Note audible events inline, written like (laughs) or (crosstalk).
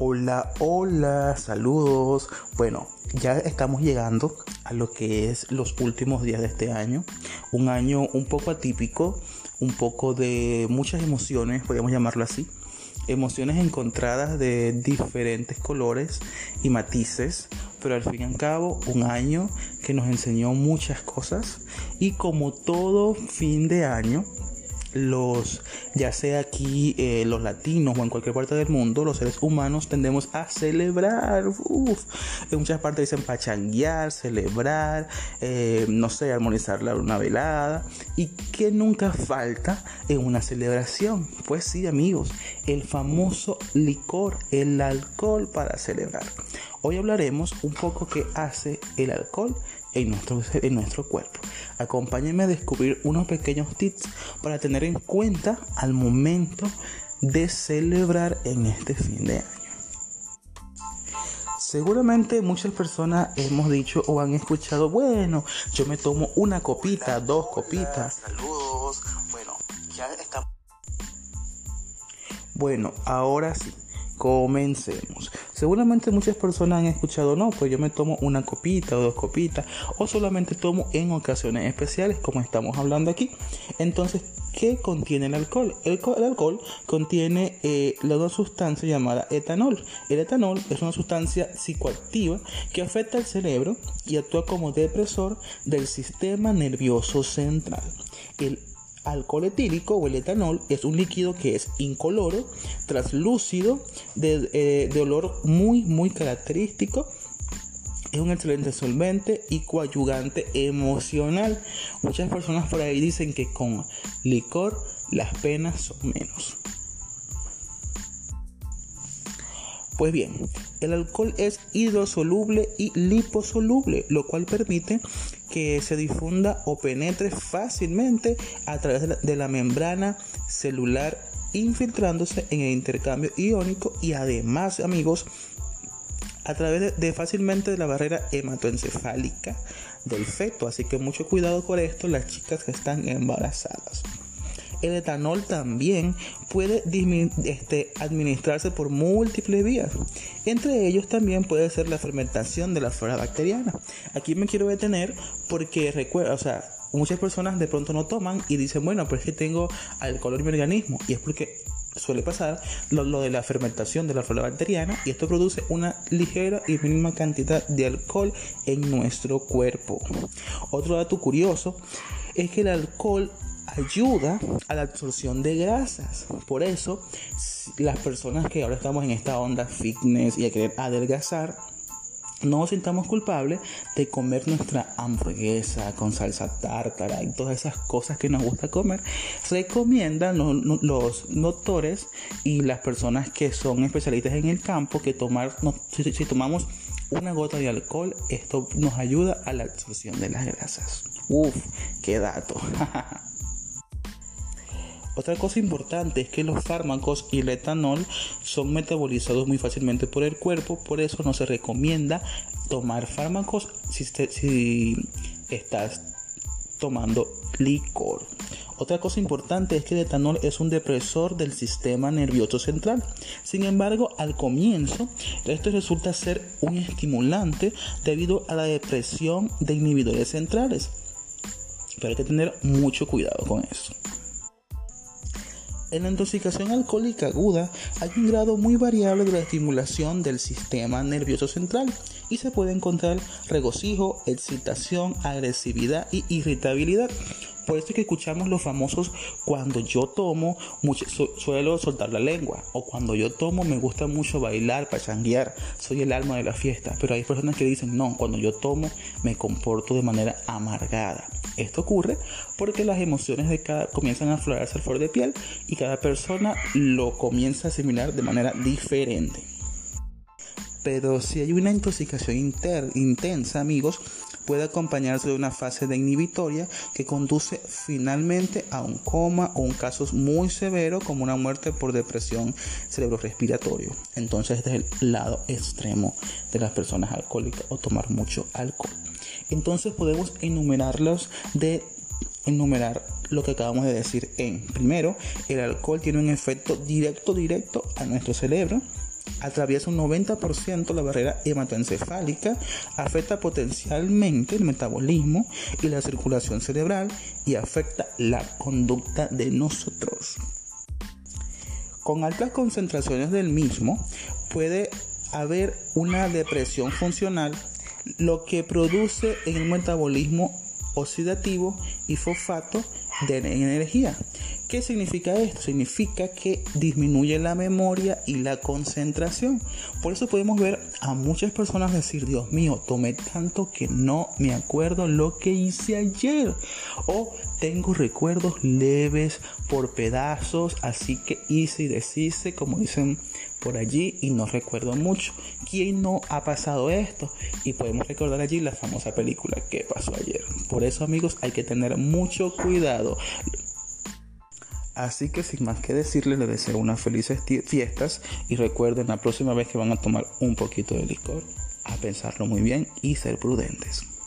Hola, hola, saludos. Bueno, ya estamos llegando a lo que es los últimos días de este año. Un año un poco atípico, un poco de muchas emociones, podríamos llamarlo así. Emociones encontradas de diferentes colores y matices, pero al fin y al cabo un año que nos enseñó muchas cosas y como todo fin de año, los, ya sea aquí eh, los latinos o en cualquier parte del mundo, los seres humanos tendemos a celebrar. En muchas partes dicen pachanguear, celebrar, eh, no sé, armonizar la luna velada. ¿Y que nunca falta en una celebración? Pues sí, amigos, el famoso licor, el alcohol para celebrar. Hoy hablaremos un poco qué hace el alcohol en nuestro, en nuestro cuerpo. Acompáñenme a descubrir unos pequeños tips para tener en cuenta al momento de celebrar en este fin de año. Seguramente muchas personas hemos dicho o han escuchado, bueno, yo me tomo una copita, dos copitas. Saludos. Bueno, ya está. Bueno, ahora sí. Comencemos. Seguramente muchas personas han escuchado, no, pues yo me tomo una copita o dos copitas, o solamente tomo en ocasiones especiales, como estamos hablando aquí. Entonces, ¿qué contiene el alcohol? El, alcohol contiene eh, la sustancia llamada etanol. El etanol es una sustancia psicoactiva que afecta al cerebro y actúa como depresor del sistema nervioso central. El alcohol etílico o el etanol es un líquido que es incoloro, translúcido, de, eh, de olor muy, muy característico. Es un excelente solvente y coadyugante emocional. Muchas personas por ahí dicen que con licor las penas son menos. Pues bien, el alcohol es hidrosoluble y liposoluble, lo cual permite que se difunda o penetre fácilmente a través de la, membrana celular infiltrándose en el intercambio iónico y además amigos a través de, fácilmente de la barrera hematoencefálica del feto. Así que mucho cuidado con esto las chicas que están embarazadas el etanol también puede este, administrarse por múltiples vías. Entre ellos también puede ser la fermentación de la flora bacteriana. Aquí me quiero detener porque recuerda, o sea, muchas personas de pronto no toman y dicen, bueno, pero es que tengo alcohol en mi organismo. Y es porque suele pasar lo, lo, de la fermentación de la flora bacteriana y esto produce una ligera y mínima cantidad de alcohol en nuestro cuerpo. Otro dato curioso es que el alcohol ayuda a la absorción de grasas. Por eso, las personas que ahora estamos en esta onda fitness y a querer adelgazar, no nos sintamos culpables de comer nuestra hamburguesa con salsa tártara y todas esas cosas que nos gusta comer. Recomiendan los, doctores y las personas que son especialistas en el campo que tomar, si, si tomamos una gota de alcohol, esto nos ayuda a la absorción de las grasas. Uf, qué dato. (laughs) Otra cosa importante es que los fármacos y el etanol son metabolizados muy fácilmente por el cuerpo, por eso no se recomienda tomar fármacos si, estás tomando licor. Otra cosa importante es que el etanol es un depresor del sistema nervioso central. Sin embargo, al comienzo, esto resulta ser un estimulante debido a la depresión de inhibidores centrales. Pero hay que tener mucho cuidado con eso. En la intoxicación alcohólica aguda hay un grado muy variable de la estimulación del sistema nervioso central y se puede encontrar regocijo, excitación, agresividad y irritabilidad. Por eso es que escuchamos los famosos cuando yo tomo mucho, suelo soltar la lengua o cuando yo tomo me gusta mucho bailar, pachanguear, soy el alma de la fiesta. Pero hay personas que dicen no, cuando yo tomo me comporto de manera amargada. Esto ocurre porque las emociones de cada comienzan a aflorarse al flor de piel y cada persona lo comienza a asimilar de manera diferente. Pero si hay una intoxicación intensa, amigos, puede acompañarse de una fase de inhibitoria que conduce finalmente a un coma o un caso muy severo como una muerte por depresión cerebrorespiratorio. Entonces este es el lado extremo de las personas alcohólicas o tomar mucho alcohol. Entonces podemos enumerarlos de enumerar lo que acabamos de decir en primero el alcohol tiene un efecto directo directo a nuestro cerebro atraviesa un 90% la barrera hematoencefálica, afecta potencialmente el metabolismo y la circulación cerebral y afecta la conducta de nosotros. Con altas concentraciones del mismo puede haber una depresión funcional, lo que produce en el metabolismo oxidativo y fosfato de energía. ¿Qué significa esto? Significa que disminuye la memoria y la concentración. Por eso podemos ver a muchas personas decir, Dios mío, tomé tanto que no me acuerdo lo que hice ayer. O tengo recuerdos leves por pedazos, así que hice y deshice, como dicen por allí, y no recuerdo mucho. ¿Quién no ha pasado esto? Y podemos recordar allí la famosa película que pasó ayer. Por eso amigos hay que tener mucho cuidado. Así que sin más que decirles, les deseo unas felices fiestas y recuerden la próxima vez que van a tomar un poquito de licor, a pensarlo muy bien y ser prudentes.